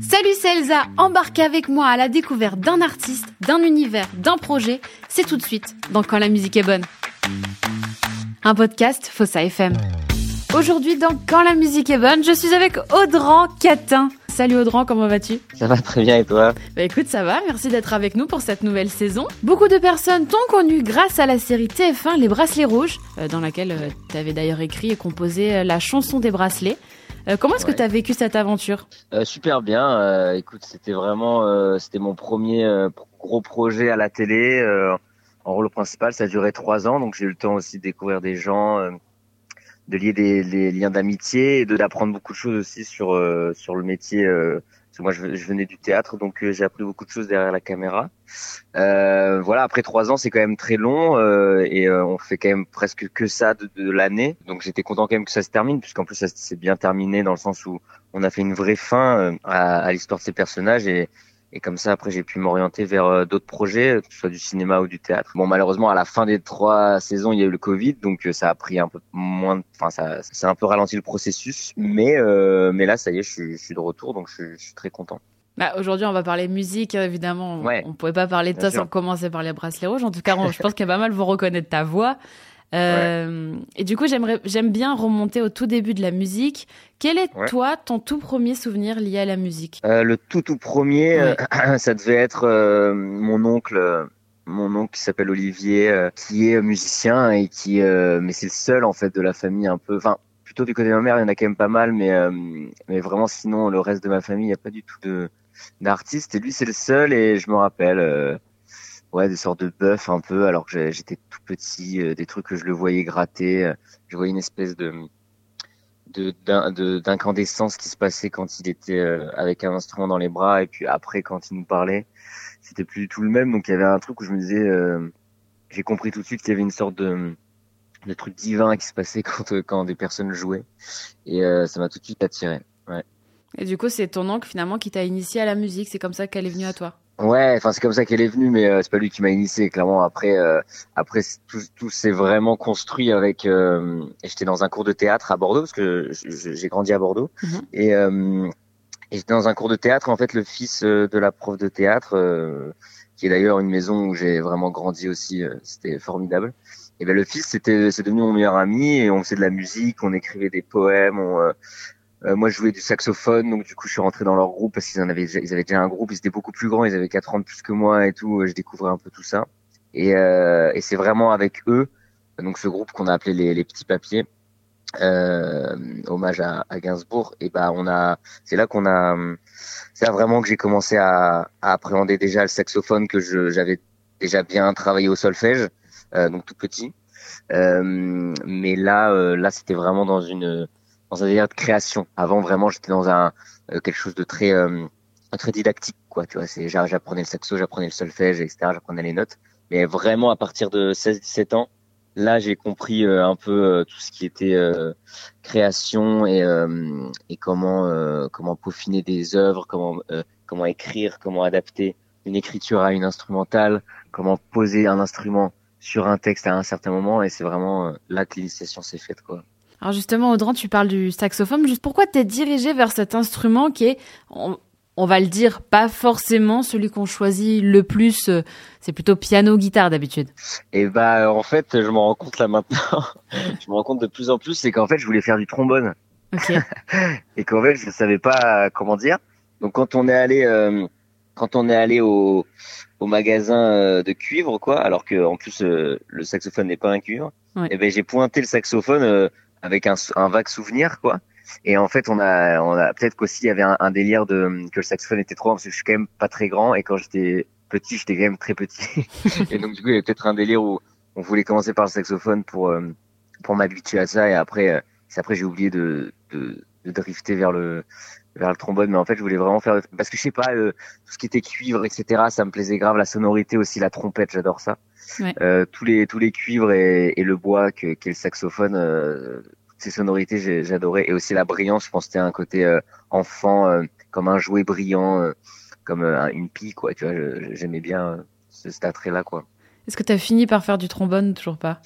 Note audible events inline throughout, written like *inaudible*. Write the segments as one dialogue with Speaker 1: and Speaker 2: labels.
Speaker 1: Salut, c'est Elsa. Embarquez avec moi à la découverte d'un artiste, d'un univers, d'un projet. C'est tout de suite dans Quand la musique est bonne. Un podcast Fossa FM. Aujourd'hui, dans Quand la musique est bonne, je suis avec Audran Catin. Salut Audran, comment vas-tu?
Speaker 2: Ça va très bien et toi?
Speaker 1: Bah écoute, ça va, merci d'être avec nous pour cette nouvelle saison. Beaucoup de personnes t'ont connu grâce à la série TF1 Les Bracelets Rouges, euh, dans laquelle euh, tu avais d'ailleurs écrit et composé euh, la chanson des bracelets. comment est-ce que tu as vécu cette aventure?
Speaker 2: Super bien, écoute, c'était vraiment c'était mon premier gros projet à la télé en rôle principal, ça a duré trois ans, donc j'ai eu le temps aussi de découvrir des gens de lier des, liens d'amitié et de d'apprendre beaucoup de choses aussi sur euh, sur le métier. Euh, parce que moi, je, venais du théâtre, donc euh, j'ai appris beaucoup de choses derrière la caméra. voilà, après trois ans, c'est quand même très long et on fait quand même presque que ça de, de l'année. Donc j'étais content quand même que ça se termine, puisqu'en plus ça s'est bien terminé dans le sens où on a fait une vraie fin à, à l'histoire de ces personnages et et comme ça, après, j'ai pu m'orienter vers euh, d'autres projets, que ce soit du cinéma ou du théâtre. Bon, malheureusement, à la fin des trois saisons, il y a eu le Covid, donc euh, ça a pris un peu moins, enfin, ça, ça a un peu ralenti le processus. Mais, euh, mais là, ça y est, je suis, je suis de retour, donc je, je suis très content.
Speaker 1: Bah, Aujourd'hui, on va parler musique, évidemment. Ouais, on pouvait pas parler de toi sans commencer par les bracelets rouges. En tout cas, je pense qu'il y a pas mal vont reconnaître ta voix. Euh, Et du coup, j'aimerais, j'aime bien remonter au tout début de la musique. Quel est toi ton tout premier souvenir lié à la musique?
Speaker 2: Euh, Le tout tout premier, euh, *clears throat* ça devait être mon oncle, mon oncle qui s'appelle Olivier, qui est musicien et qui, mais c'est le seul en fait de la famille un peu, enfin plutôt du côté de ma mère, il y en a quand même pas mal, mais mais vraiment sinon le reste de ma famille, il n'y a pas du tout de d'artiste. Et lui, c'est le seul et je me rappelle ouais des sortes de bœufs un peu alors que j'étais tout petit euh, des trucs que je le voyais gratter euh, je voyais une espèce de d'incandescence qui se passait quand il était euh, avec un instrument dans les bras et puis après quand il nous parlait c'était plus du tout le même. Donc il y avait un truc où je me disais j'ai compris tout de suite qu'il y avait une sorte de de truc divin qui se passait *laughs* quand quand des personnes jouaient. Et ça m'a tout de suite attiré
Speaker 1: et du coup c'est ton oncle finalement qui t'a initié à la musique. C'est comme ça qu'elle est venue à toi
Speaker 2: Ouais, enfin c'est comme ça qu'elle est venue, mais euh, c'est pas lui qui m'a initié. Clairement, après, euh, après tout, tout s'est vraiment construit avec. Euh, j'étais dans un cours de théâtre à Bordeaux parce que j'ai grandi à Bordeaux mhm. et, et j'étais dans un cours de théâtre. En fait, le fils de la prof de théâtre, qui est d'ailleurs une maison où j'ai vraiment grandi aussi, c'était formidable. Et ben le fils, c'était, c'est devenu mon meilleur ami et on faisait de la musique, on écrivait des poèmes, on euh, moi, je jouais du saxophone, donc du coup, je suis rentré dans leur groupe parce qu'ils en avaient, ils avaient déjà un groupe. Ils étaient beaucoup plus grands, ils avaient 4 ans de plus que moi et tout. Je découvrais un peu tout ça. Et, euh, et c'est vraiment avec eux, donc ce groupe qu'on a appelé les, les petits papiers, euh, hommage à, à, Gainsbourg. Et ben, on a, c'est là qu'on a, c'est là vraiment que j'ai commencé à, à, appréhender déjà le saxophone que j'avais déjà bien travaillé au solfège, euh, donc tout petit. Euh, mais là, euh, là, c'était vraiment dans une dans un délire de création. Avant, vraiment, j'étais dans un euh, quelque chose de très euh, très didactique, quoi. Tu vois, c'est j'apprenais le saxo, j'apprenais le solfège, etc. J'apprenais les notes. Mais vraiment, à partir de 16-17 ans, là, j'ai compris euh, un peu tout ce qui était création et et comment comment peaufiner des œuvres, comment comment écrire, comment adapter une écriture à une instrumentale, comment poser un instrument sur un texte à un certain moment. Et c'est vraiment là que l'initiation s'est faite, quoi.
Speaker 1: Alors justement, Audran, tu parles du saxophone. Juste pourquoi t'es dirigé vers cet instrument qui est, on, va le dire, pas forcément celui qu'on choisit le plus. Euh, c'est plutôt piano-guitare d'habitude.
Speaker 2: Et bah en fait, je me rends compte là maintenant. *laughs* je me rends compte de plus en plus, c'est qu'en fait, je voulais faire du trombone. Okay. *laughs* et qu'en fait, je savais pas comment dire. Donc quand on est allé, euh, quand on est allé au, au magasin euh, de cuivre, quoi, alors que en plus le saxophone n'est pas un cuivre, et eh ben j'ai pointé le saxophone avec un, un, vague souvenir quoi. Et en fait, on a, on a peut-être qu'aussi il y avait un, un, délire de que le saxophone était trop grand parce que je suis quand même pas très grand et quand j'étais petit, j'étais quand même très petit. *laughs* et donc du coup, il y avait peut-être un délire où on voulait commencer par le saxophone pour euh, pour m'habituer à ça et après, euh, après j'ai oublié de, de, de drifter vers le vers le trombone mais en fait je voulais vraiment faire parce que je sais pas euh, tout ce qui était cuivre etc ça me plaisait grave la sonorité aussi la trompette j'adore ça. Euh, tous les tous les cuivres et, et le bois que qu'est le saxophone euh, ces sonorités j'adorais. Et aussi la brillance je pense que c'était un côté enfant comme un jouet brillant comme une pie quoi tu vois j'aimais bien ce, cet attrait là quoi.
Speaker 1: Est-ce que tu as fini par faire du trombone toujours pas?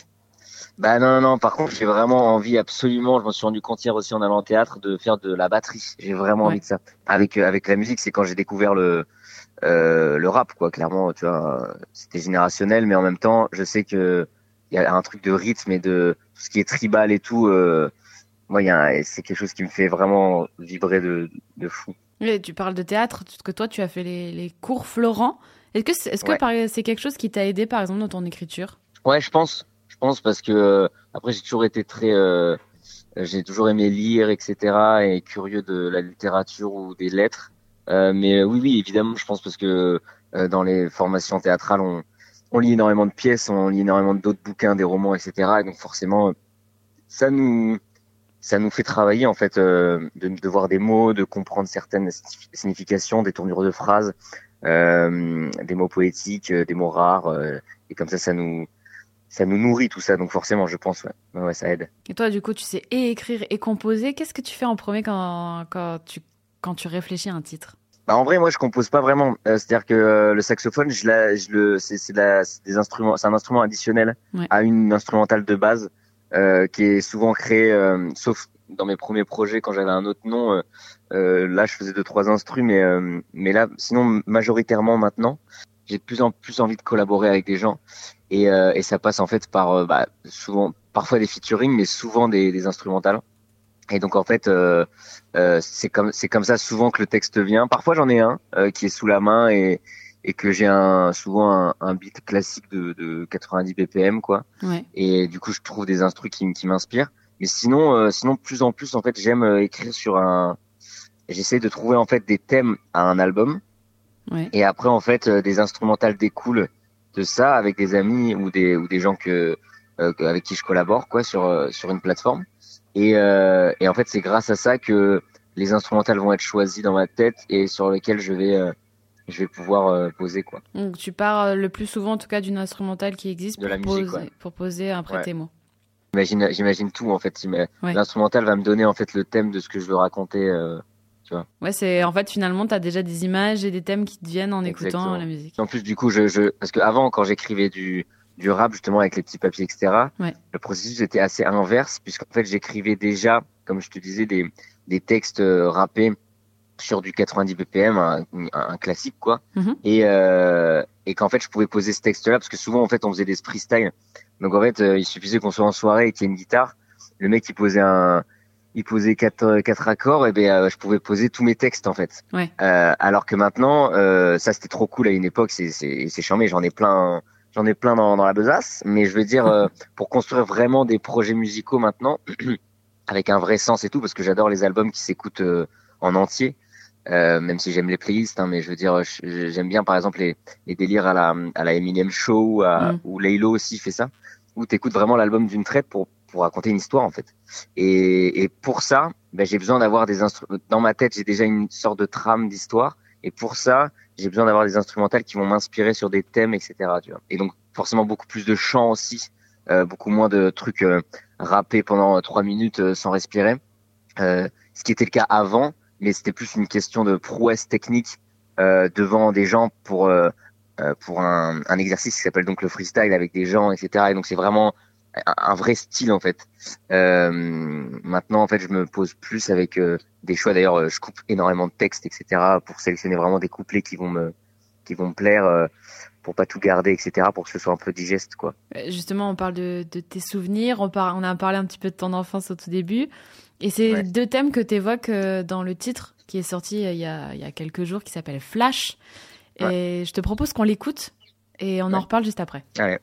Speaker 2: Bah non, non, non. Par contre, j'ai vraiment envie absolument. Je m'en suis rendu compte hier aussi en allant au théâtre de faire de la batterie. J'ai vraiment envie de ça. Avec euh, avec la musique, c'est quand j'ai découvert le euh, le rap, quoi. Clairement, tu vois, c'était générationnel, mais en même temps, je sais que il y a un truc de rythme et de tout ce qui est tribal et tout. Euh, moi, c'est quelque chose qui me fait vraiment vibrer de, de fou.
Speaker 1: Et tu parles de théâtre, que toi, tu as fait les, les cours Florent. Est-ce que c'est -ce que c'est quelque chose qui t'a aidé, par exemple, dans ton écriture?
Speaker 2: Ouais, je pense. Parce que euh, après j'ai toujours été très, euh, j'ai toujours aimé lire, etc. et curieux de la littérature ou des lettres. Euh, mais oui, oui, évidemment, je pense parce que dans les formations théâtrales, on, lit énormément de pièces, on lit énormément d'autres bouquins, des romans, etc. Et donc forcément, ça nous, ça nous fait travailler en fait de, de voir des mots, de comprendre certaines significations, des tournures de phrases, des mots poétiques, des mots rares, et comme ça, ça nous, ça nous nourrit tout ça, donc forcément, je pense, ouais, ouais, ça aide.
Speaker 1: Et toi, du coup, tu sais et écrire et composer. Qu'est-ce que tu fais en premier quand, quand, tu, quand tu réfléchis à un titre?
Speaker 2: Bah, en vrai, moi, je compose pas vraiment. Euh, c'est-à-dire que euh, le saxophone, je, la, je le, c'est, c'est, des instruments, c'est un instrument additionnel à une instrumentale de base euh, qui est souvent créé, euh, sauf dans mes premiers projets quand j'avais un autre nom. là, je faisais deux trois instruments, mais mais là, sinon, majoritairement maintenant, j'ai de plus en plus envie de collaborer avec des gens et, euh, et ça passe en fait par euh, bah, souvent parfois des featuring mais souvent des, des instrumentales. Et donc en fait euh, euh, c'est comme c'est comme ça souvent que le texte vient. Parfois j'en ai un euh, qui est sous la main et et que j'ai un souvent un, un beat classique de, de 90 BPM quoi.
Speaker 1: Ouais.
Speaker 2: et du coup je trouve des instrus qui, qui m'inspirent. Mais sinon sinon plus en plus en fait j'aime écrire sur un j'essaie de trouver en fait des thèmes à un album. Et après, en fait, euh, des instrumentales découlent de ça avec des amis ou des ou des gens que, euh, avec qui je collabore quoi sur euh, sur une plateforme. Et, euh, et en fait, c'est grâce à ça que les instrumentales vont être choisies dans ma tête et sur lesquelles je vais je vais pouvoir poser quoi.
Speaker 1: Donc tu pars le plus souvent en tout cas d'une instrumentale qui existe
Speaker 2: de
Speaker 1: pour,
Speaker 2: la musique,
Speaker 1: poser, pour poser un prêt-témoin.
Speaker 2: J'imagine, j'imagine tout en fait. Ouais. L'instrumental va me donner en fait le thème de ce que je veux raconter tu vois.
Speaker 1: Ouais, c'est en fait finalement tu as déjà des images et des thèmes qui te viennent en écoutant la musique.
Speaker 2: En plus du coup, je, je parce que avant quand j'écrivais du du rap justement avec les petits papiers etc.
Speaker 1: Ouais.
Speaker 2: Le processus était assez inverse puisqu'en fait j'écrivais déjà, comme je te disais, des des textes euh, rappés sur du 90 BPM, un, un classique quoi.
Speaker 1: Mm-hmm.
Speaker 2: Et euh, et qu'en fait je pouvais poser ce texte-là parce que souvent en fait on faisait des freestyle. Donc en fait euh, il suffisait qu'on soit en soirée et qu'il y ait une guitare, le mec il posait un il posait quatre euh, quatre accords et ben euh, je pouvais poser tous mes textes en fait.
Speaker 1: Ouais.
Speaker 2: Euh, alors que maintenant euh, ça c'était trop cool à une époque c'est c'est c'est charmé j'en ai plein j'en ai plein dans dans la besace mais je veux dire euh, *laughs* pour construire vraiment des projets musicaux maintenant *clears throat* avec un vrai sens et tout parce que j'adore les albums qui s'écoutent en entier. même si j'aime les playlists, hein, mais je veux dire, j'aime bien par exemple les, les délires à la, à la Eminem Show ou, à,
Speaker 1: Mm.
Speaker 2: Laylo aussi fait ça, où t'écoutes vraiment l'album d'une traite pour pour raconter une histoire en fait. Et, pour ça, ben, j'ai besoin d'avoir des instruments. Dans ma tête, j'ai déjà une sorte de trame d'histoire. Et pour ça, j'ai besoin d'avoir des instrumentales qui vont m'inspirer sur des thèmes, etc. Tu vois. Et donc forcément beaucoup plus de chants aussi, euh, beaucoup moins de trucs euh, rappés pendant trois minutes euh, sans respirer. Euh, ce qui était le cas avant, mais c'était plus une question de prouesse technique euh, devant des gens pour euh, pour un, un exercice qui s'appelle donc le freestyle avec des gens, etc. Et donc c'est vraiment un vrai style en fait. Euh, maintenant en fait je me pose plus avec euh, des choix. D'ailleurs euh, je coupe énormément de textes etc. pour sélectionner vraiment des couplets qui vont me qui vont me plaire euh, pour pas tout garder etc. Pour que ce soit un peu digeste quoi.
Speaker 1: Justement on parle de, de tes souvenirs. On, par, on a parlé un petit peu de ton enfance au tout début. Et c'est
Speaker 2: Ouais.
Speaker 1: deux thèmes que tu évoques dans le titre qui est sorti il y a, il y a quelques jours qui s'appelle Flash. Et je te propose qu'on l'écoute et on en reparle juste après.
Speaker 2: Allez.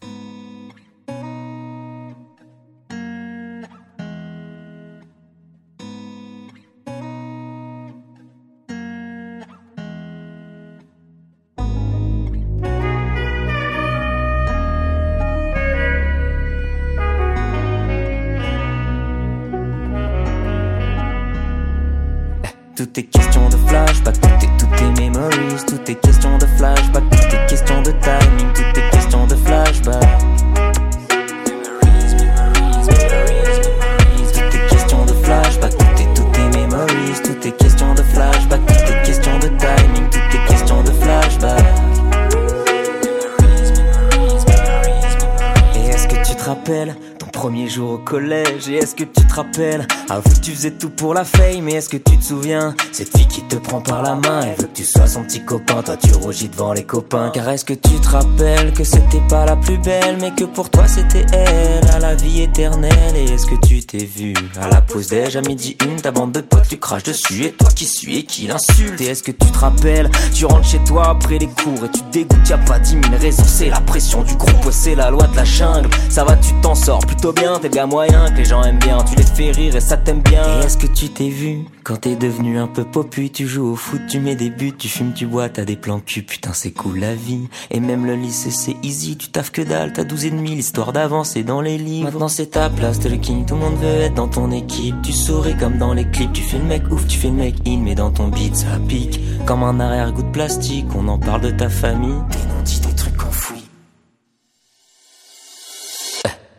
Speaker 3: Premier
Speaker 2: jours au collège Et est-ce que tu te rappelles? Avoue que tu faisais tout pour la fame Mais est-ce que tu te souviens? Cette fille qui te prend par la main Elle veut que tu sois son petit copain. Toi tu rougis devant les copains. Car est-ce que tu te rappelles Que c'était pas la plus belle Mais que pour toi c'était elle? À la vie éternelle Et est-ce que tu t'es vu? À la pause déj à midi une Ta bande de potes tu craches dessus. Et toi qui suis et qui l'insulte Et est-ce que tu te rappelles? Tu rentres chez toi après les cours Et tu te dégoûtes. Y'a pas dix mille raisons C'est la pression du groupe. C'est la loi de la jungle. Ça va tu t'en sors plutôt bien T'es gars moyen que les gens aiment bien. Tu les fais rire et ça t'aime bien. Et est-ce que tu t'es vu Quand t'es devenu un peu popu? Tu joues au foot, tu mets des buts Tu fumes, tu bois, t'as des plans cul. Putain c'est cool la vie. Et même le lycée c'est easy Tu taffes que dalle, t'as 12 et demi L'histoire d'avancer dans les livres. Maintenant c'est ta place, t'es le king Tout le monde veut être dans ton équipe. Tu souris comme dans les clips Tu fais le mec ouf, tu fais le mec in Mais dans ton beat ça pique. Comme un arrière-goût de plastique On en parle de ta famille. T'es non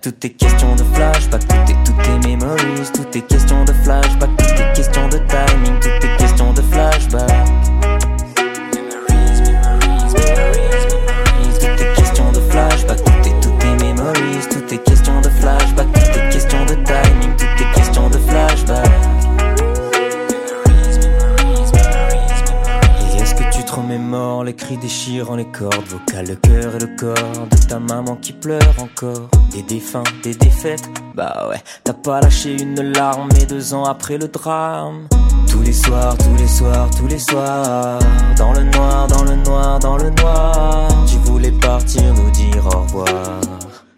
Speaker 2: tout est question de flashback, tout est, tout est memories, tout est question de flashback, tout est question de timing, tout est question de flashback. Memories, memories, memories, memories, tout est question de flashback, tout est, tout est memories, tout est question de flashback, tout est question de timing, les cris déchirant les cordes vocales, le cœur et le corps de ta maman qui pleure encore? Des défunts, des défaites, bah ouais, t'as pas lâché une larme et deux ans après le drame. Tous les soirs, tous les soirs, tous les soirs, dans le noir, dans le noir, dans le noir, tu voulais partir nous.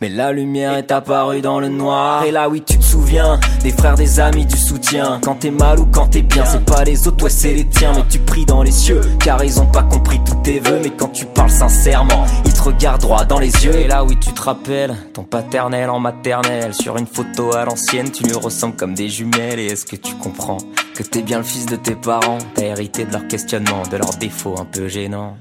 Speaker 2: Mais la lumière est apparue dans le noir. Et là oui tu te souviens Des frères, des amis, du soutien. Quand t'es mal ou quand t'es bien C'est pas les autres, ouais c'est les tiens. Mais tu pries dans les cieux Car ils ont pas compris tous tes vœux. Mais quand tu parles sincèrement Ils te regardent droit dans les yeux. Et là oui tu te rappelles Ton paternel en maternelle. Sur une photo à l'ancienne Tu lui ressembles comme des jumelles. Et est-ce que tu comprends Que t'es bien le fils de tes parents? T'as hérité de leurs questionnements De leurs défauts un peu gênants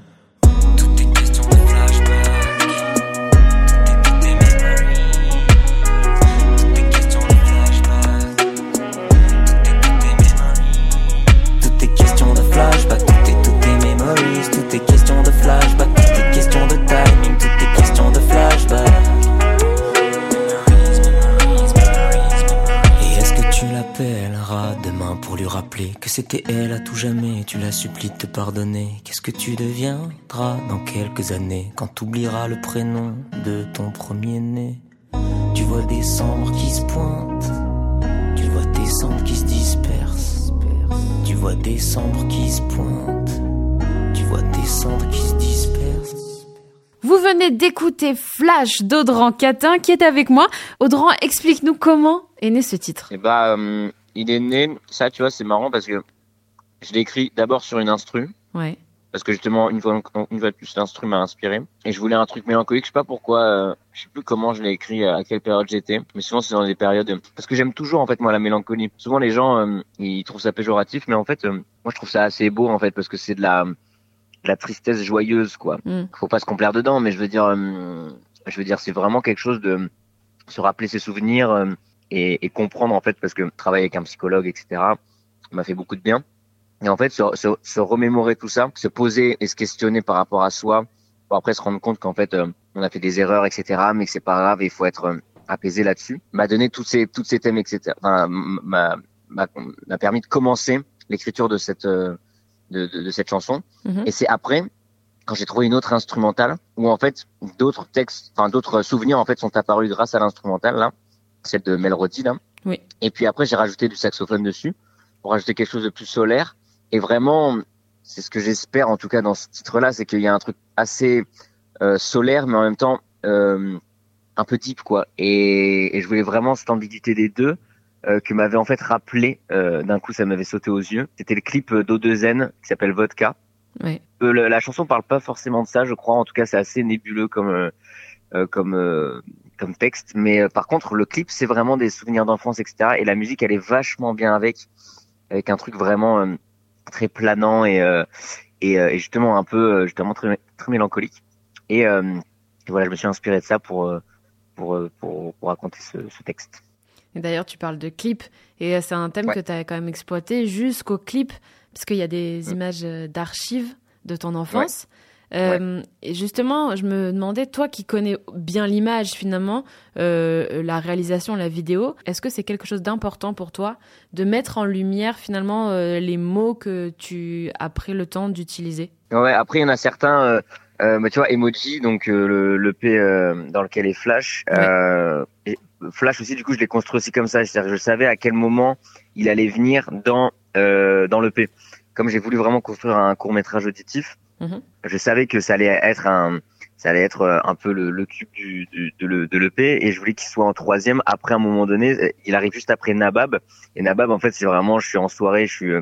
Speaker 2: rappeler que c'était elle à tout jamais Tu la supplies de te pardonner. Qu'est-ce que tu deviendras dans quelques années quand t'oublieras le prénom de ton premier-né tu vois décembre qui se pointe, tu vois décembre qui se disperse, tu vois décembre qui se pointe, tu vois décembre qui se disperse.
Speaker 1: Vous venez d'écouter Flash d'Audran Catin qui est avec moi. Audran, explique-nous comment est né ce titre.
Speaker 4: Et bah, euh, il est né, ça tu vois, c'est marrant parce que je l'ai écrit d'abord sur une instru.
Speaker 1: Ouais.
Speaker 4: Parce que justement, une fois, une fois de plus, l'instru m'a inspiré. Et je voulais un truc mélancolique. Je sais pas pourquoi, euh, je sais plus comment je l'ai écrit, à quelle période j'étais. Mais souvent, c'est dans des périodes, parce que j'aime toujours, en fait, moi, la mélancolie. Souvent, les gens, euh, ils trouvent ça péjoratif, mais en fait, euh, moi, je trouve ça assez beau, en fait, parce que c'est de la, de la tristesse joyeuse, quoi.
Speaker 1: Mm.
Speaker 4: Faut pas se complaire dedans, mais je veux dire, euh, je veux dire, c'est vraiment quelque chose de se rappeler ses souvenirs euh, et, et comprendre, en fait, parce que travailler avec un psychologue, etc., m'a fait beaucoup de bien. Et en fait, se, se, se, remémorer tout ça, se poser et se questionner par rapport à soi, pour après se rendre compte qu'en fait, euh, on a fait des erreurs, etc., mais que c'est pas grave, et il faut être euh, apaisé là-dessus, m'a donné tous ces, toutes ces thèmes, etc., enfin, m'a, m'a, permis de commencer l'écriture de cette, euh, de, de, de, cette chanson.
Speaker 1: Mhm.
Speaker 4: Et c'est après, quand j'ai trouvé une autre instrumentale, où en fait, d'autres textes, enfin, d'autres souvenirs, en fait, sont apparus grâce à l'instrumentale, là, celle de Melrody, là.
Speaker 1: Oui.
Speaker 4: Et puis après, j'ai rajouté du saxophone dessus, pour rajouter quelque chose de plus solaire. Et vraiment, c'est ce que j'espère en tout cas dans ce titre-là, c'est qu'il y a un truc assez euh, solaire, mais en même temps euh, un peu deep quoi. Et, et, je voulais vraiment cette ambiguïté des deux euh, que m'avait en fait rappelé. euh, D'un coup, ça m'avait sauté aux yeux. C'était le clip d'O2N qui s'appelle Vodka. Le- la chanson parle pas forcément de ça, je crois. En tout cas, c'est assez nébuleux comme comme euh, comme texte. Mais euh, par contre, le clip, c'est vraiment des souvenirs d'enfance, etc. Et la musique, elle est vachement bien avec, avec un truc vraiment euh, très planant et, euh, et, euh, et justement un peu euh, justement très, très mélancolique. Et, euh, et voilà, je me suis inspiré de ça pour euh, pour euh, pour, pour raconter ce, ce texte.
Speaker 1: Et d'ailleurs, tu parles de clip, et euh, c'est un thème
Speaker 4: Ouais.
Speaker 1: que tu as quand même exploité jusqu'au clip, parce qu'il y a des
Speaker 4: Mm.
Speaker 1: images euh, d'archives de ton enfance. Euh, et justement, je me demandais, toi qui connais bien l'image finalement, euh, la réalisation, la vidéo, est-ce que c'est quelque chose d'important pour toi de mettre en lumière finalement euh, les mots que tu as pris le temps d'utiliser?
Speaker 2: Ouais, après il y en a certains, mais tu vois, emoji, donc le, le, P dans lequel est Flash. Et Flash aussi, du coup, je l'ai construit aussi comme ça, c'est-à-dire je savais à quel moment il allait venir dans dans le P. Comme j'ai voulu vraiment construire un court métrage auditif, Mhm. Je savais que ça allait être un, ça allait être euh, un peu le, le cube du, du, de l'EP et je voulais qu'il soit en troisième. Après, un moment donné, il arrive juste après Nabab et Nabab, en fait, c'est vraiment, je suis en soirée, je suis,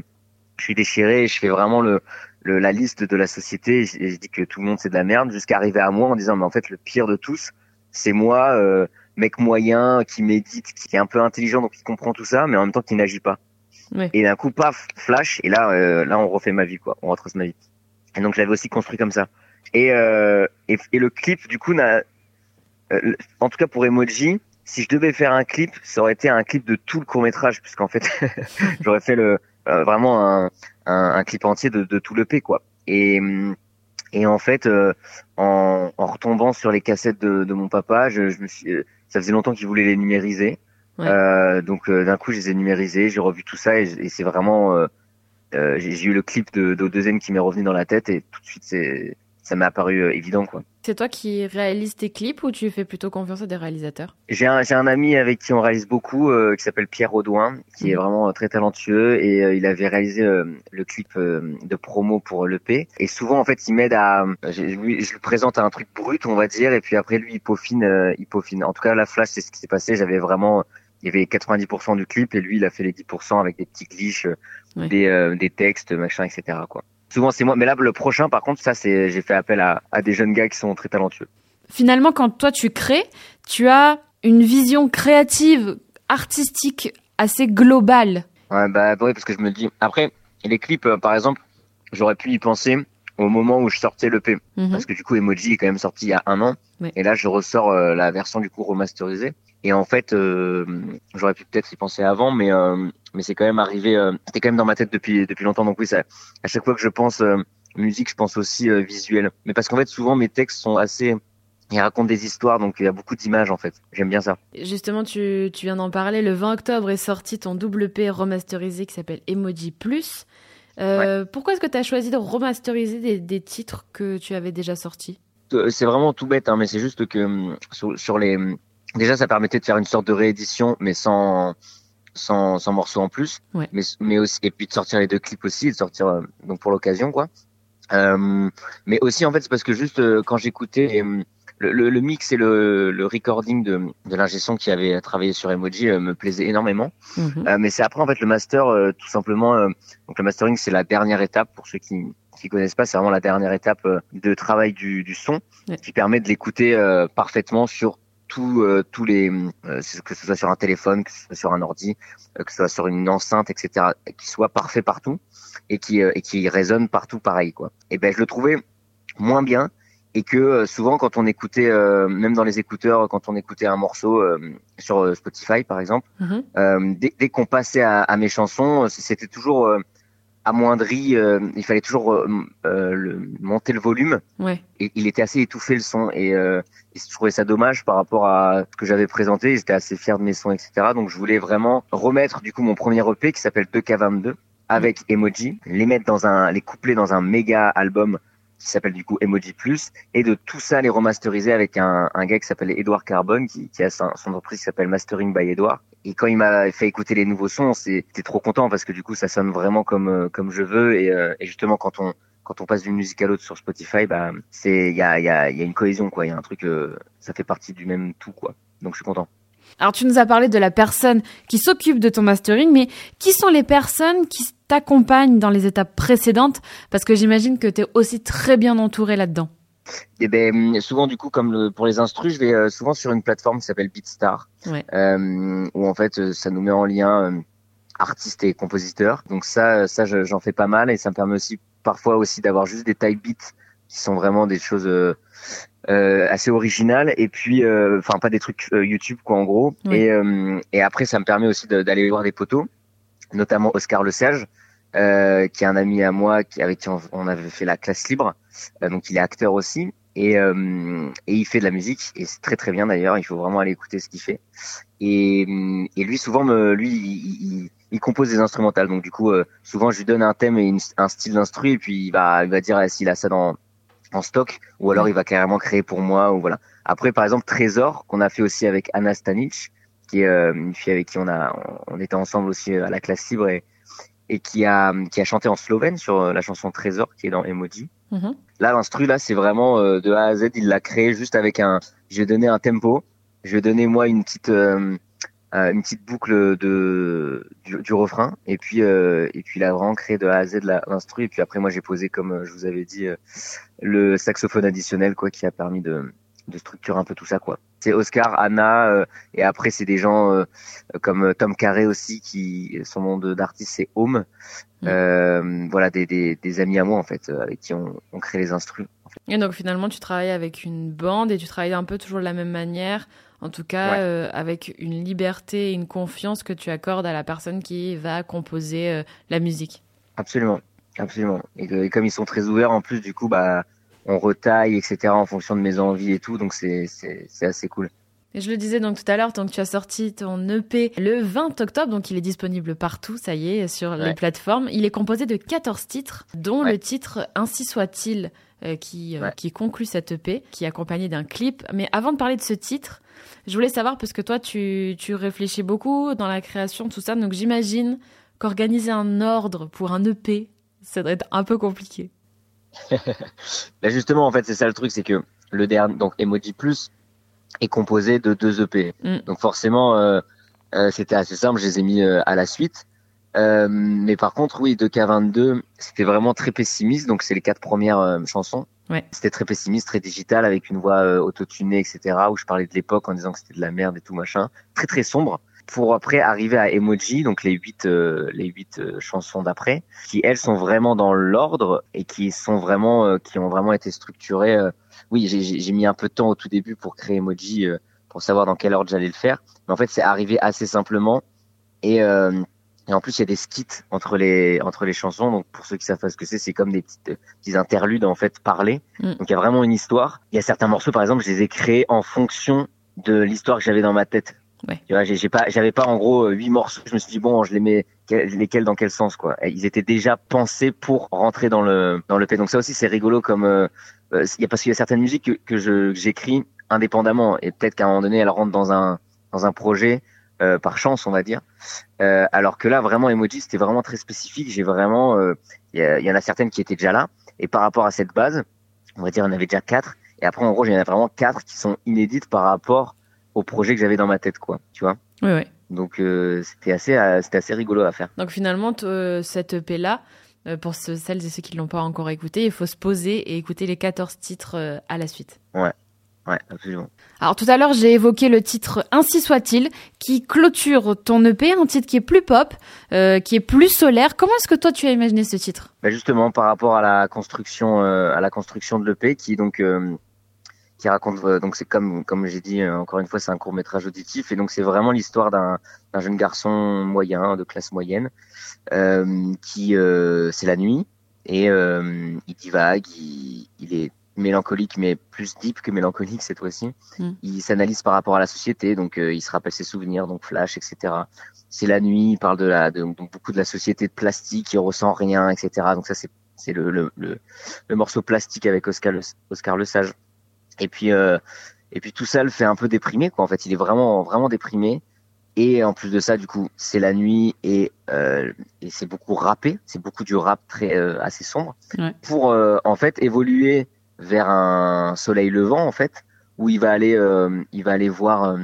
Speaker 2: je suis déchiré, je fais vraiment le, le la liste de la société et je, dis que tout le monde c'est de la merde jusqu'à arriver à moi en disant mais en fait le pire de tous, c'est moi, euh, mec moyen qui médite, qui est un peu intelligent donc qui comprend tout ça, mais en même temps qui n'agit pas. Et d'un coup, paf, flash et là, euh, là on refait ma vie quoi, on retrace ma vie. Et donc je l'avais aussi construit comme ça. Et, euh, et, et, le clip, du coup, n'a, euh, en tout cas pour Emoji, si je devais faire un clip, ça aurait été un clip de tout le court métrage, puisqu'en fait, *laughs* j'aurais fait le euh, vraiment un, un, un, clip entier de, de tout le P, quoi. Et, et en fait, euh, en, en, retombant sur les cassettes de, de mon papa, je, je me suis, ça faisait longtemps qu'il voulait les numériser. Ouais. donc d'un coup, je les ai numérisés, j'ai revu tout ça, et, et c'est vraiment euh, j'ai eu le clip de, de deuxième qui m'est revenu dans la tête et tout de suite c'est ça m'est apparu euh, évident quoi.
Speaker 1: C'est toi qui réalises tes clips ou tu fais plutôt confiance à des réalisateurs?
Speaker 2: J'ai un, j'ai un ami avec qui on réalise beaucoup euh, qui s'appelle Pierre Audouin qui est mhm. vraiment très talentueux et il avait réalisé le clip de promo pour l'EP et souvent en fait il m'aide à je lui, je lui présente un truc brut on va dire et puis après lui il peaufine il peaufine. En tout cas la flash c'est ce qui s'est passé, j'avais vraiment il y avait 90% du clip et lui il a fait les 10% avec des petits glitches, des, euh, des textes, machin, etc. Quoi. Souvent c'est moi, mais là le prochain par contre ça c'est j'ai fait appel à, à des jeunes gars qui sont très talentueux.
Speaker 1: Finalement quand toi tu crées, tu as une vision créative, artistique assez globale.
Speaker 2: Ouais bah oui parce que je me dis après les clips euh, par exemple j'aurais pu y penser au moment où je sortais le P. Mhm. Parce que du coup, Emoji est quand même sorti il y a un an. Et là, je ressors euh, la version du coup remasterisée. Et en fait, euh, j'aurais pu peut-être y penser avant, mais euh, mais c'est quand même arrivé. Euh, C'était quand même dans ma tête depuis depuis longtemps. Donc oui, ça, à chaque fois que je pense euh, musique, je pense aussi visuel. Mais parce qu'en fait, souvent mes textes sont assez ils racontent des histoires, donc il y a beaucoup d'images en fait. J'aime bien ça.
Speaker 1: Justement, tu, tu viens d'en parler. Le 20 octobre est sorti ton double P remasterisé qui s'appelle Emoji Plus. Pourquoi est-ce que tu as choisi de remasteriser des, des, titres que tu avais déjà sortis?
Speaker 2: C'est vraiment tout bête, hein, mais c'est juste que hum, sur, sur les déjà ça permettait de faire une sorte de réédition mais sans sans, sans morceaux en plus ouais. mais mais aussi et puis de sortir les deux clips aussi de sortir euh, donc pour l'occasion quoi euh, mais aussi en fait c'est parce que juste euh, quand j'écoutais le, le, le, mix et le, le recording de, de l'ingé son qui avait travaillé sur Emoji euh, me plaisait énormément. Mm-hmm. mais c'est après en fait le master tout simplement. donc le mastering c'est la dernière étape pour ceux qui qui connaissent pas, c'est vraiment la dernière étape de travail du, du son ouais. qui permet de l'écouter parfaitement sur euh, tous les, euh, que ce soit sur un téléphone, que ce soit sur un ordi, euh, que ce soit sur une enceinte, etc., qui soit parfait partout et qui et qui résonne partout pareil quoi. Et ben je le trouvais moins bien et que souvent quand on écoutait même dans les écouteurs quand on écoutait un morceau sur Spotify par exemple mm-hmm. dès, dès qu'on passait à, à, mes chansons c'était toujours amoindri, euh, il fallait toujours euh, euh, le, monter le volume. Ouais. Et il était assez étouffé le son et, et je trouvais ça dommage par rapport à ce que j'avais présenté. J'étais assez fier de mes sons, etc. Donc je voulais vraiment remettre du coup mon premier EP qui s'appelle 2K22 avec Emoji, les mettre dans un, les coupler dans un méga album qui s'appelle du coup Emoji Plus, et de tout ça les remasteriser avec un, un gars qui s'appelle Edouard Carbone, qui, qui a son, son entreprise qui s'appelle Mastering by Edouard. Et quand il m'a fait écouter les nouveaux sons, c'était trop content parce que du coup ça sonne vraiment comme euh, comme je veux, et, euh, et justement quand on quand on passe d'une musique à l'autre sur Spotify, bah c'est il y a il y a il y a une cohésion quoi, il y a un truc, euh, ça fait partie du même tout quoi. Donc je suis content.
Speaker 1: Alors tu nous as parlé de la personne qui s'occupe de ton mastering, mais qui sont les personnes qui t'accompagnent dans les étapes précédentes? Parce que j'imagine que tu es aussi très bien entouré là-dedans.
Speaker 2: Eh ben souvent du coup comme le, pour les instrus, je vais euh, souvent sur une plateforme qui s'appelle Beatstar, ouais. euh, où en fait euh, ça nous met en lien euh, artistes et compositeurs. Donc ça, ça j'en fais pas mal et ça me permet aussi parfois aussi d'avoir juste des type beats qui sont vraiment des choses euh, assez original et puis euh, enfin pas des trucs euh, YouTube quoi en gros et et après ça me permet aussi d'aller voir des poteaux notamment Oscar Le Sage euh, qui est un ami à moi, qui, avec qui on, avait fait la classe libre. Euh, donc il est acteur aussi et, euh, et il fait de la musique et c'est très très bien d'ailleurs. Il faut vraiment aller écouter ce qu'il fait. Et, et lui souvent me, lui il, il, compose des instrumentales. Donc du coup euh, souvent je lui donne un thème et un style d'instru et puis il va il va dire s'il a ça dans en stock ou alors il va carrément créer pour moi ou voilà. Après par exemple Trésor qu'on a fait aussi avec Anna Stanic qui est une fille avec qui on a on était ensemble aussi à la classe libre et et qui a qui a chanté en slovène sur euh, la chanson Trésor qui est dans Emoji. Mhm. Là, l'instru là, c'est vraiment euh, de A à Z. Il l'a créé juste avec un. Je vais donner un tempo. Je vais donner moi une petite euh, une petite boucle de du, refrain et puis et puis il a vraiment créé de A à Z l'instru et puis après moi j'ai posé comme je vous avais dit le saxophone additionnel quoi qui a permis de de structurer un peu tout ça quoi c'est Oscar, Anna, euh, et après c'est des gens euh, comme Tom Carré aussi, qui son nom d'artiste c'est Home. Mm. Euh, voilà des, des, des, amis à moi en fait, avec qui on, on crée les instruments.
Speaker 1: Et donc finalement tu travailles avec une bande et tu travailles un peu toujours de la même manière, en tout cas avec une liberté et une confiance que tu accordes à la personne qui va composer la musique.
Speaker 2: Absolument, absolument. Et, et, comme ils sont très ouverts en plus, du coup bah on retaille, etc. en fonction de mes envies et tout. Donc c'est c'est assez cool.
Speaker 1: Et je le disais donc tout à l'heure, donc tu as sorti ton EP le 20 octobre, donc il est disponible partout, ça y est, sur les plateformes. Il est composé de 14 titres, dont le titre Ainsi soit-il, euh, qui, euh, qui conclut cet EP, qui est accompagné d'un clip. Mais avant de parler de ce titre, je voulais savoir, parce que toi, tu, tu réfléchis beaucoup dans la création, tout ça, donc j'imagine qu'organiser un ordre pour un EP, ça doit être un peu compliqué.
Speaker 2: Ben justement, en fait, c'est ça le truc, c'est que le dernier, donc Emoji Plus, est composé de deux EP. Mm. Donc forcément, euh, euh, c'était assez simple, je les ai mis euh, à la suite. Euh, mais par contre, oui, 2K22, c'était vraiment très pessimiste. Donc c'est les quatre premières euh, chansons.
Speaker 1: Ouais.
Speaker 2: C'était très pessimiste, très digital, avec une voix autotunée, etc. Où je parlais de l'époque en disant que c'était de la merde et tout machin. Très très sombre pour après arriver à Emoji, donc les huit euh, les huit euh, chansons d'après, qui elles sont vraiment dans l'ordre et qui sont vraiment euh, qui ont vraiment été structurées. oui, j'ai mis un peu de temps au tout début pour créer Emoji pour savoir dans quel ordre j'allais le faire, mais en fait c'est arrivé assez simplement et et en plus, il y a des skits entre les entre les chansons. Donc pour ceux qui savent pas ce que c'est, c'est comme des petites petits interludes en fait parlés. Mm. Donc il y a vraiment une histoire. Il y a certains morceaux, par exemple, je les ai créés en fonction de l'histoire que j'avais dans ma tête.
Speaker 1: Ouais.
Speaker 2: J'ai pas, j'avais pas en gros huit morceaux. Je me suis dit bon, je les mets lesquels dans quel sens quoi. ils étaient déjà pensés pour rentrer dans le dans le P. Donc ça aussi c'est rigolo comme euh, euh, y a parce qu'il y a certaines musiques que, que je j'écris indépendamment et peut-être qu'à un moment donné elles rentrent dans un dans un projet euh, par chance on va dire. Euh, alors que là vraiment Emoji c'était vraiment très spécifique. J'ai vraiment il y, y, en a certaines qui étaient déjà là et par rapport à cette base, on va dire on avait déjà quatre et après en gros il y en a vraiment quatre qui sont inédites par rapport au projet que j'avais dans ma tête, quoi. Tu vois
Speaker 1: Oui, oui.
Speaker 2: Donc euh, c'était assez, euh, c'était assez rigolo à faire.
Speaker 1: Donc finalement, euh, cette EP là, pour celles et ceux qui ne l'ont pas encore écouté, il faut se poser et écouter les 14 titres à la suite.
Speaker 2: Ouais. Ouais, absolument.
Speaker 1: Alors tout à l'heure, j'ai évoqué le titre Ainsi soit-il, qui clôture ton EP, un titre qui est plus pop, euh, qui est plus solaire. Comment est-ce que toi tu as imaginé ce titre?
Speaker 2: Bah Justement, par rapport à la construction, euh, à la construction de l'EP, qui donc euh, qui raconte euh, donc c'est comme comme j'ai dit euh, encore une fois c'est un court métrage auditif et donc c'est vraiment l'histoire d'un d'un jeune garçon moyen de classe moyenne euh, qui euh, c'est la nuit et euh, il divague il, il est mélancolique mais plus deep que mélancolique cette fois-ci. Mm. il s'analyse par rapport à la société donc il se rappelle ses souvenirs donc flash etc c'est la nuit il parle de la de, donc beaucoup de la société de plastique il ressent rien etc donc ça c'est c'est le, le, le, le, morceau plastique avec Oscar le, Oscar le Sage et puis, euh, et puis tout ça le fait un peu déprimer, quoi. En fait, il est vraiment, vraiment déprimé. Et en plus de ça, du coup, c'est la nuit et, euh, et c'est beaucoup rappé, c'est beaucoup du rap très euh, assez sombre
Speaker 1: ouais.
Speaker 2: pour euh, en fait évoluer vers un soleil levant en fait où il va aller, euh, il va aller voir, euh,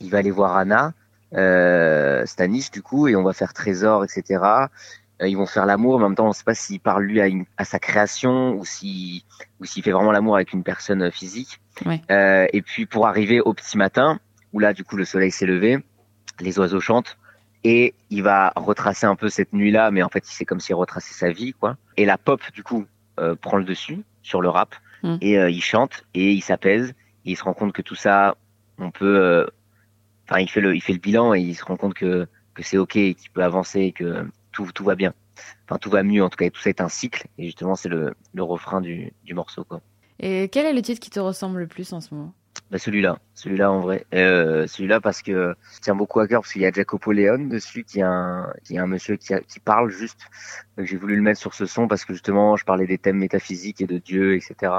Speaker 2: il va aller voir Anna, euh, Stanish du coup et on va faire Trésor, etc. Euh, ils vont faire l'amour, mais en même temps, on ne sait pas s'il parle lui à, une, à sa création ou s'il ou s'il fait vraiment l'amour avec une personne euh, physique.
Speaker 1: Ouais.
Speaker 2: Euh, et puis pour arriver au petit matin, où là, du coup, le soleil s'est levé, les oiseaux chantent, et il va retracer un peu cette nuit-là, mais en fait, c'est comme s'il retraçait sa vie, quoi. Et la pop, du coup, euh, prend le dessus sur le rap,
Speaker 1: mm.
Speaker 2: et euh, il chante et il s'apaise, et il se rend compte que tout ça, on peut, enfin, il fait le, il fait le bilan et il se rend compte que que c'est ok, qu'il peut avancer, et que tout, tout va bien. enfin tout va mieux en tout cas, et tout ça est un cycle. Et justement, c'est le, le refrain du, du morceau quoi.
Speaker 1: Et quel est le titre qui te ressemble le plus en ce moment?
Speaker 2: Bah celui-là, celui-là en vrai, euh, celui-là parce que je tiens beaucoup à cœur parce qu'il y a Jacopo Leon dessus qui est un qui est un monsieur qui, qui parle juste. J'ai voulu le mettre sur ce son parce que justement je parlais des thèmes métaphysiques et de Dieu, etc.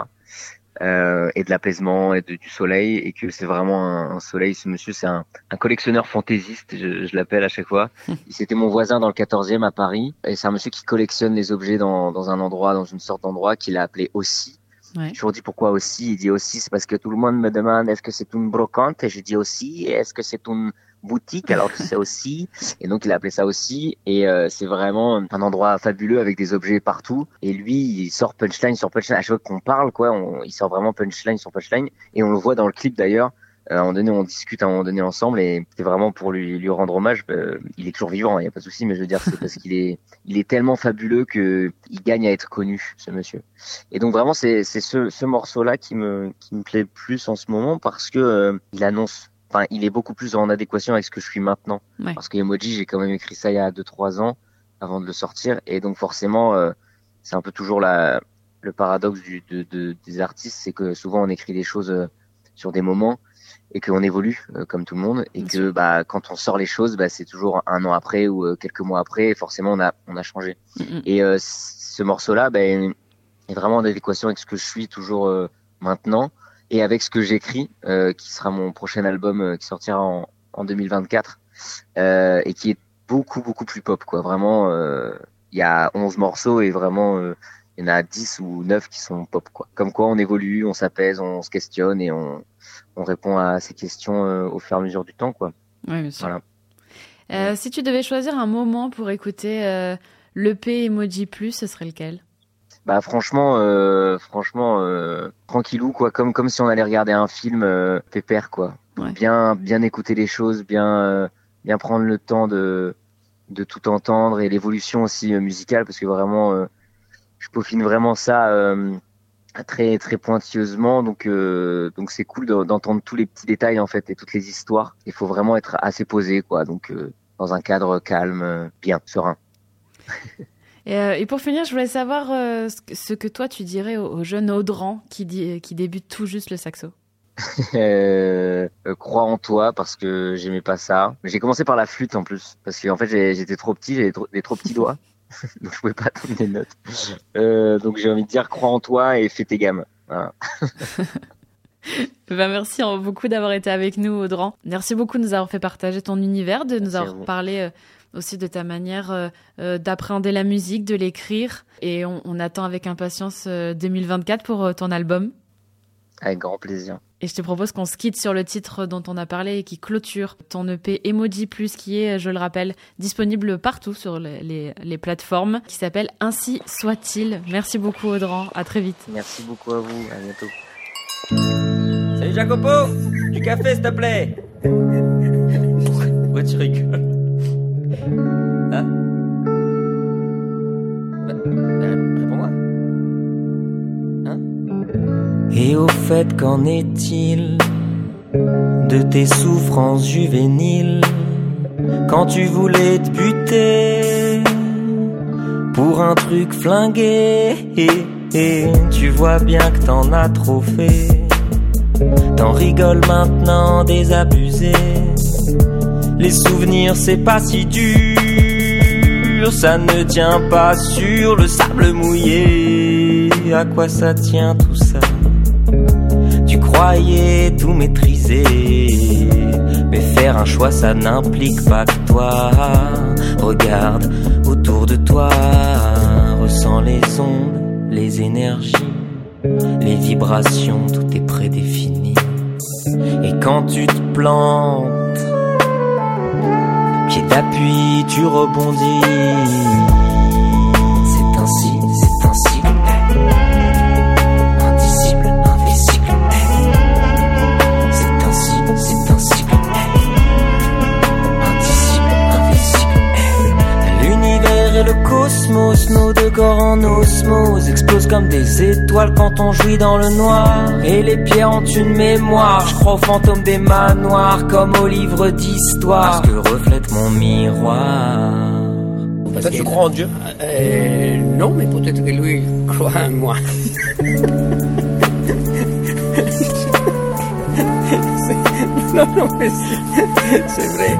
Speaker 2: Euh, et de l'apaisement et de, du soleil et que c'est vraiment un, soleil. Ce monsieur, c'est un, un, collectionneur fantaisiste, je, je l'appelle à chaque fois. *laughs* C'était mon voisin dans le 14e à Paris et c'est un monsieur qui collectionne les objets dans, dans un endroit, dans une sorte d'endroit qu'il a appelé aussi. Ouais. J'ai toujours dit pourquoi aussi. Il dit aussi, c'est parce que tout le monde me demande est-ce que c'est une brocante? Et je dis aussi est-ce que c'est une boutique alors que c'est aussi et donc il a appelé ça aussi et euh, c'est vraiment un endroit fabuleux avec des objets partout et lui il sort punchline sur punchline à chaque fois qu'on parle quoi il sort vraiment punchline sur punchline et on le voit dans le clip d'ailleurs euh, à un moment donné, on discute à un moment donné ensemble et c'est vraiment pour lui, lui rendre hommage. Euh, il est toujours vivant, il n'y a pas de souci, mais je veux dire, c'est parce qu'il est, il est tellement fabuleux que il gagne à être connu, ce monsieur. Et donc vraiment, c'est, c'est ce, ce morceau-là qui me, qui me plaît plus en ce moment parce que euh, il annonce, enfin, il est beaucoup plus en adéquation avec ce que je suis maintenant. Parce que Emoji, j'ai quand même écrit ça il y a 2-3 ans avant de le sortir, et donc forcément, c'est un peu toujours la, le paradoxe du, de, de, des artistes, c'est que souvent on écrit des choses sur des moments et qu'on évolue euh, comme tout le monde. Et que bah quand on sort les choses bah c'est toujours un an après ou euh, quelques mois après et forcément on a on a changé. Mm, mm. et euh, ce morceau là bah, est vraiment en adéquation avec ce que je suis toujours maintenant et avec ce que j'écris qui sera mon prochain album qui sortira en, en 2024 et qui est beaucoup beaucoup plus pop quoi vraiment il y a 11 morceaux et vraiment il y en a 10 ou 9 qui sont pop quoi comme quoi on évolue on s'apaise on se questionne et on on répond à ces questions euh, au fur et à mesure du temps, quoi.
Speaker 1: Oui, bien sûr. Euh, si tu devais choisir un moment pour écouter euh, l'EP Emoji Plus, ce serait lequel?
Speaker 2: Bah franchement, euh, franchement, euh, tranquillou quoi, comme comme si on allait regarder un film euh, pépère quoi. Bien bien écouter les choses, bien bien prendre le temps de de tout entendre et l'évolution aussi musicale parce que vraiment je peaufine vraiment ça très très pointilleusement. Donc euh, donc c'est cool d'entendre tous les petits détails en fait et toutes les histoires. Il faut vraiment être assez posé quoi. Donc euh, dans un cadre calme euh, bien serein *laughs*
Speaker 1: et, et, pour finir je voulais savoir ce que toi tu dirais au, jeune Audran qui dit, qui débute tout juste le saxo *laughs*
Speaker 2: crois en toi parce que j'aimais pas ça j'ai commencé par la flûte en plus parce que en fait j'étais trop petit j'avais des trop petits doigts *laughs* donc je pouvais pas *laughs* donner des notes. Euh, donc j'ai envie de dire, crois en toi et fais tes gammes. Voilà.
Speaker 1: ben merci beaucoup d'avoir été avec nous, Audran. Merci beaucoup de nous avoir fait partager ton univers, de nous avoir parlé euh, aussi de ta manière euh, d'appréhender la musique, de l'écrire. Et on, on, attend avec impatience 2024 pour ton album.
Speaker 2: Avec grand plaisir.
Speaker 1: Et je te propose qu'on se quitte sur le titre dont on a parlé et qui clôture ton EP Emoji Plus, qui est, je le rappelle, disponible partout sur les, les, les plateformes, qui s'appelle Ainsi soit-il. Merci beaucoup Audran, à très vite.
Speaker 2: Merci beaucoup à vous, à bientôt.
Speaker 3: Salut Jacopo Du café s'il te plaît *laughs* Pourquoi tu rigoles? Hein bah, Réponds-moi et au fait, qu'en est-il de tes souffrances juvéniles? Quand tu voulais te buter pour un truc flingué et, tu vois bien que t'en as trop fait. T'en rigoles maintenant désabusé. Les souvenirs c'est pas si dur, ça ne tient pas sur le sable mouillé. À quoi ça tient tout ça? croyais tout maîtriser. Mais faire un choix, ça n'implique pas que toi. Regarde autour de toi, ressens les ondes, les énergies, les vibrations, tout est prédéfini. Et quand tu te plantes, d'appui, tu rebondis. Cosmos, nos deux corps en osmose explosent comme des étoiles quand on jouit dans le noir. Et les pierres ont une mémoire, je crois aux fantômes des manoirs comme aux livres d'histoire. Ce que reflète mon miroir.
Speaker 5: Toi, tu crois en Dieu?
Speaker 6: Euh, Non, mais peut-être que lui croit en moi. *laughs* non, non, mais c'est vrai.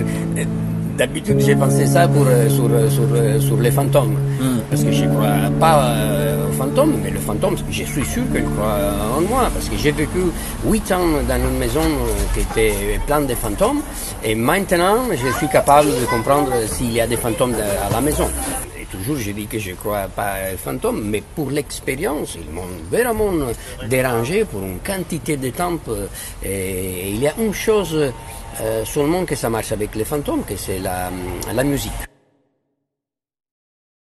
Speaker 6: Euh, d'habitude j'ai pensé ça pour, euh, sur, euh, sur, sur, les fantômes, hmm. parce que je ne crois pas aux fantômes, mais le fantôme, je suis sûr qu'il croit en moi, parce que j'ai vécu huit ans dans une maison qui était pleine de fantômes, et maintenant je suis capable de comprendre s'il y a des fantômes à la maison toujours je dis que je ne crois pas aux fantômes, mais pour l'expérience, ils m'ont vraiment dérangé pour une quantité de temps. Et il y a une chose euh, seulement que ça marche avec les fantômes, que c'est la, la musique.